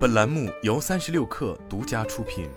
本栏目由三十六氪独家出品。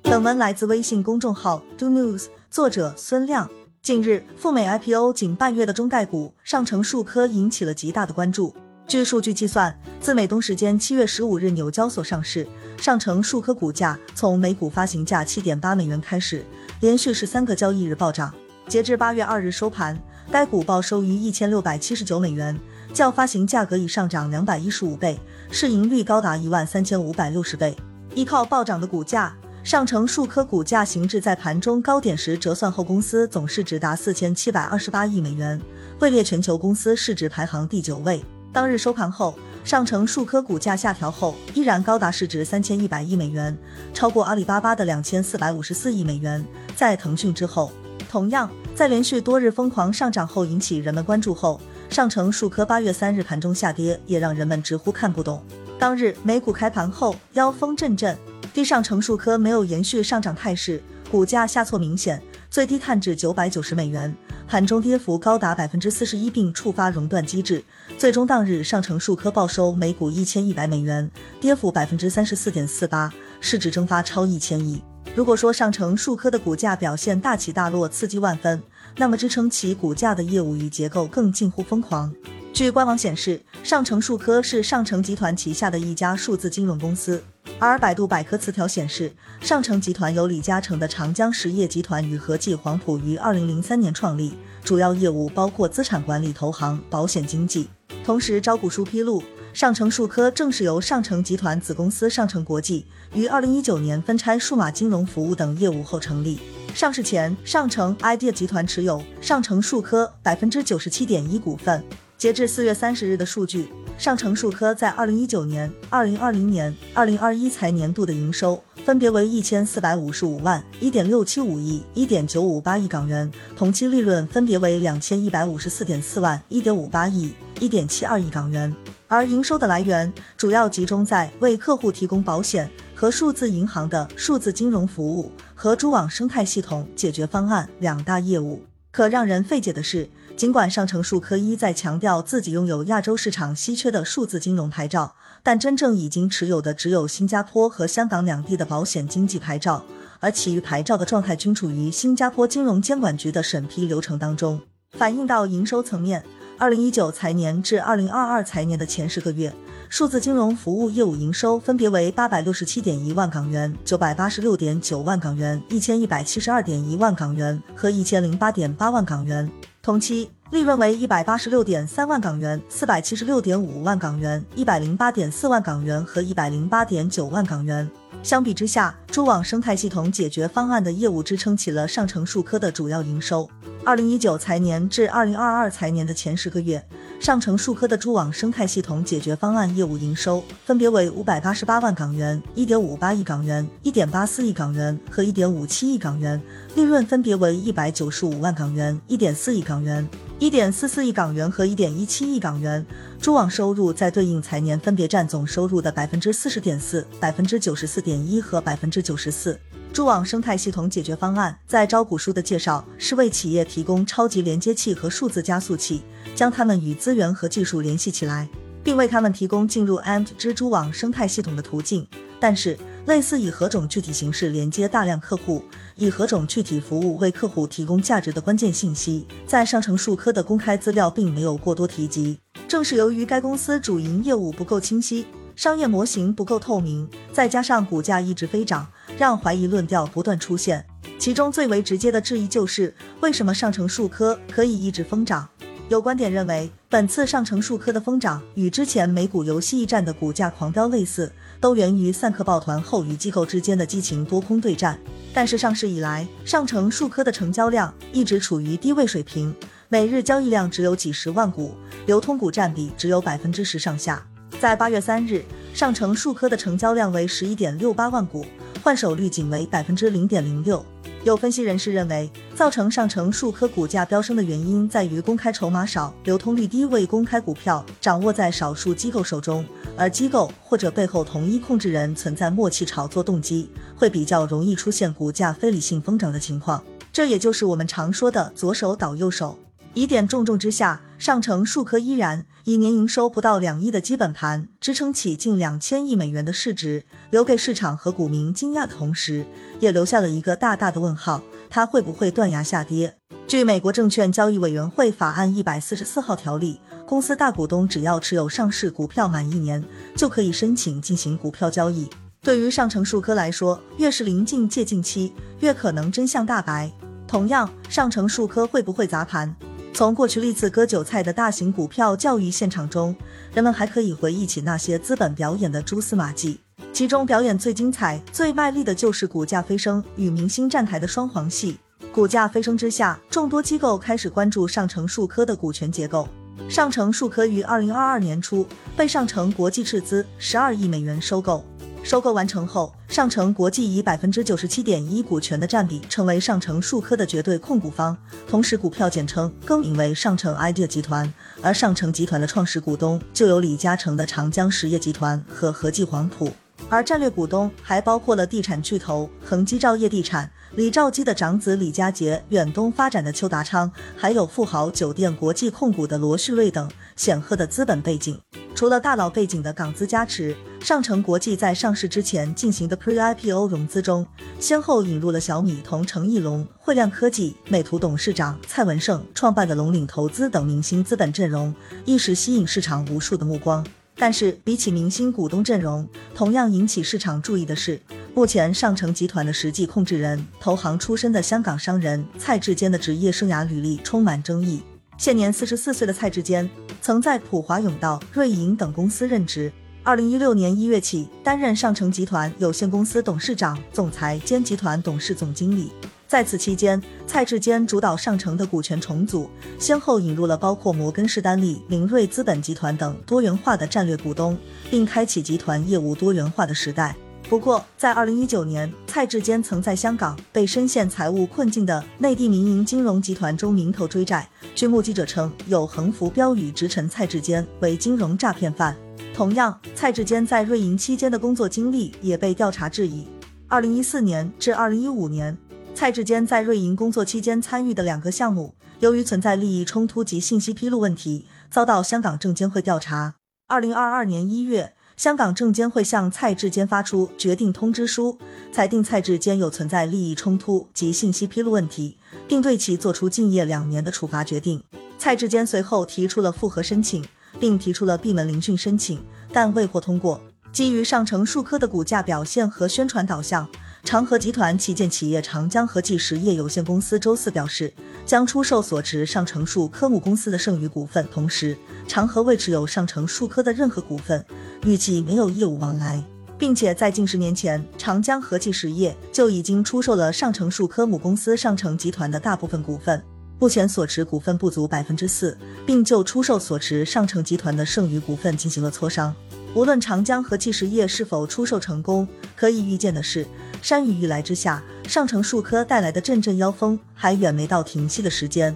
本文来自微信公众号 Do News，作者孙亮。近日，赴美 IPO 仅半月的中概股上城数科引起了极大的关注。据数据计算，自美东时间七月十五日纽交所上市，上城数科股价从每股发行价七点八美元开始，连续十三个交易日暴涨。截至八月二日收盘，该股报收于一千六百七十九美元。较发行价格已上涨两百一十五倍，市盈率高达一万三千五百六十倍。依靠暴涨的股价，上城数科股价行至在盘中高点时折算后，公司总市值达四千七百二十八亿美元，位列全球公司市值排行第九位。当日收盘后，上城数科股价下调后依然高达市值三千一百亿美元，超过阿里巴巴的两千四百五十四亿美元，在腾讯之后。同样，在连续多日疯狂上涨后引起人们关注后。上城数科八月三日盘中下跌，也让人们直呼看不懂。当日美股开盘后妖风阵阵，低上城数科没有延续上涨态势，股价下挫明显，最低探至九百九十美元，盘中跌幅高达百分之四十一，并触发熔断机制。最终当日上城数科报收每股一千一百美元，跌幅百分之三十四点四八，市值蒸发超一千亿。如果说上城数科的股价表现大起大落，刺激万分。那么支撑其股价的业务与结构更近乎疯狂。据官网显示，上城数科是上城集团旗下的一家数字金融公司。而百度百科词条显示，上城集团由李嘉诚的长江实业集团与和记黄埔于二零零三年创立，主要业务包括资产管理、投行、保险经纪。同时，招股书披露，上城数科正是由上城集团子公司上城国际于二零一九年分拆数码金融服务等业务后成立。上市前，上城 idea 集团持有上城数科百分之九十七点一股份。截至四月三十日的数据，上城数科在二零一九年、二零二零年、二零二一财年度的营收分别为一千四百五十五万、一点六七五亿、一点九五八亿港元，同期利润分别为两千一百五十四点四万、一点五八亿、一点七二亿港元。而营收的来源主要集中在为客户提供保险和数字银行的数字金融服务和蛛网生态系统解决方案两大业务。可让人费解的是，尽管上城数科一在强调自己拥有亚洲市场稀缺的数字金融牌照，但真正已经持有的只有新加坡和香港两地的保险经纪牌照，而其余牌照的状态均处于新加坡金融监管局的审批流程当中。反映到营收层面。二零一九财年至二零二二财年的前十个月，数字金融服务业务营收分别为八百六十七点一万港元、九百八十六点九万港元、一千一百七十二点一万港元和一千零八点八万港元。同期利润为一百八十六点三万港元、四百七十六点五万港元、一百零八点四万港元和一百零八点九万港元。相比之下，蛛网生态系统解决方案的业务支撑起了上城数科的主要营收。二零一九财年至二零二二财年的前十个月，上城数科的蛛网生态系统解决方案业务营收分别为五百八十八万港元、一点五八亿港元、一点八四亿港元和一点五七亿港元，利润分别为一百九十五万港元、一点四亿港元、一点四四亿港元和一点一七亿港元。蛛网收入在对应财年分别占总收入的百分之四十点四、百分之九十四点一和百分之九十四。蛛网生态系统解决方案在招股书的介绍是为企业提供超级连接器和数字加速器，将它们与资源和技术联系起来，并为他们提供进入 Ant 蜘蛛网生态系统的途径。但是，类似以何种具体形式连接大量客户，以何种具体服务为客户提供价值的关键信息，在上城数科的公开资料并没有过多提及。正是由于该公司主营业务不够清晰。商业模型不够透明，再加上股价一直飞涨，让怀疑论调不断出现。其中最为直接的质疑就是，为什么上城数科可以一直疯涨？有观点认为，本次上城数科的疯涨与之前美股游戏驿站的股价狂飙类似，都源于散客抱团后与机构之间的激情多空对战。但是上市以来，上城数科的成交量一直处于低位水平，每日交易量只有几十万股，流通股占比只有百分之十上下。在八月三日，上城数科的成交量为十一点六八万股，换手率仅为百分之零点零六。有分析人士认为，造成上城数科股价飙升的原因在于公开筹码少、流通率低，未公开股票掌握在少数机构手中，而机构或者背后同一控制人存在默契炒作动机，会比较容易出现股价非理性疯涨的情况。这也就是我们常说的左手倒右手。疑点重重之下。上城数科依然以年营收不到两亿的基本盘支撑起近两千亿美元的市值，留给市场和股民惊讶的同时，也留下了一个大大的问号：它会不会断崖下跌？据美国证券交易委员会法案一百四十四号条例，公司大股东只要持有上市股票满一年，就可以申请进行股票交易。对于上城数科来说，越是临近借近期，越可能真相大白。同样，上城数科会不会砸盘？从过去历次割韭菜的大型股票教育现场中，人们还可以回忆起那些资本表演的蛛丝马迹。其中表演最精彩、最卖力的就是股价飞升与明星站台的双簧戏。股价飞升之下，众多机构开始关注上城数科的股权结构。上城数科于二零二二年初被上城国际斥资十二亿美元收购。收购完成后，上城国际以百分之九十七点一股权的占比，成为上城数科的绝对控股方。同时，股票简称更名为上城 idea 集团。而上城集团的创始股东就有李嘉诚的长江实业集团和和记黄埔，而战略股东还包括了地产巨头恒基兆业地产、李兆基的长子李家杰、远东发展的邱达昌，还有富豪酒店国际控股的罗旭瑞等显赫的资本背景。除了大佬背景的港资加持，上城国际在上市之前进行的 Pre-IPO 融资中，先后引入了小米同程艺龙、汇量科技、美图董事长蔡文胜创办的龙岭投资等明星资本阵容，一时吸引市场无数的目光。但是，比起明星股东阵容，同样引起市场注意的是，目前上城集团的实际控制人、投行出身的香港商人蔡志坚的职业生涯履历充满争议。现年四十四岁的蔡志坚，曾在普华永道、瑞银等公司任职。二零一六年一月起，担任上城集团有限公司董事长、总裁兼集团董事总经理。在此期间，蔡志坚主导上城的股权重组，先后引入了包括摩根士丹利、明锐资本集团等多元化的战略股东，并开启集团业务多元化的时代。不过，在二零一九年，蔡志坚曾在香港被深陷财务困境的内地民营金融集团中名头追债。据目击者称，有横幅标语直陈蔡志坚为金融诈骗犯。同样，蔡志坚在瑞银期间的工作经历也被调查质疑。二零一四年至二零一五年，蔡志坚在瑞银工作期间参与的两个项目，由于存在利益冲突及信息披露问题，遭到香港证监会调查。二零二二年一月。香港证监会向蔡志坚发出决定通知书，裁定蔡志坚有存在利益冲突及信息披露问题，并对其作出禁业两年的处罚决定。蔡志坚随后提出了复核申请，并提出了闭门聆讯申请，但未获通过。基于上城数科的股价表现和宣传导向。长和集团旗舰企业长江和记实业有限公司周四表示，将出售所持上城数科母公司的剩余股份，同时长和未持有上城数科的任何股份，预计没有业务往来，并且在近十年前，长江和记实业就已经出售了上城数科母公司上城集团的大部分股份，目前所持股份不足百分之四，并就出售所持上城集团的剩余股份进行了磋商。无论长江和汽实业是否出售成功，可以预见的是。山雨欲来之下，上城数科带来的阵阵妖风还远没到停息的时间。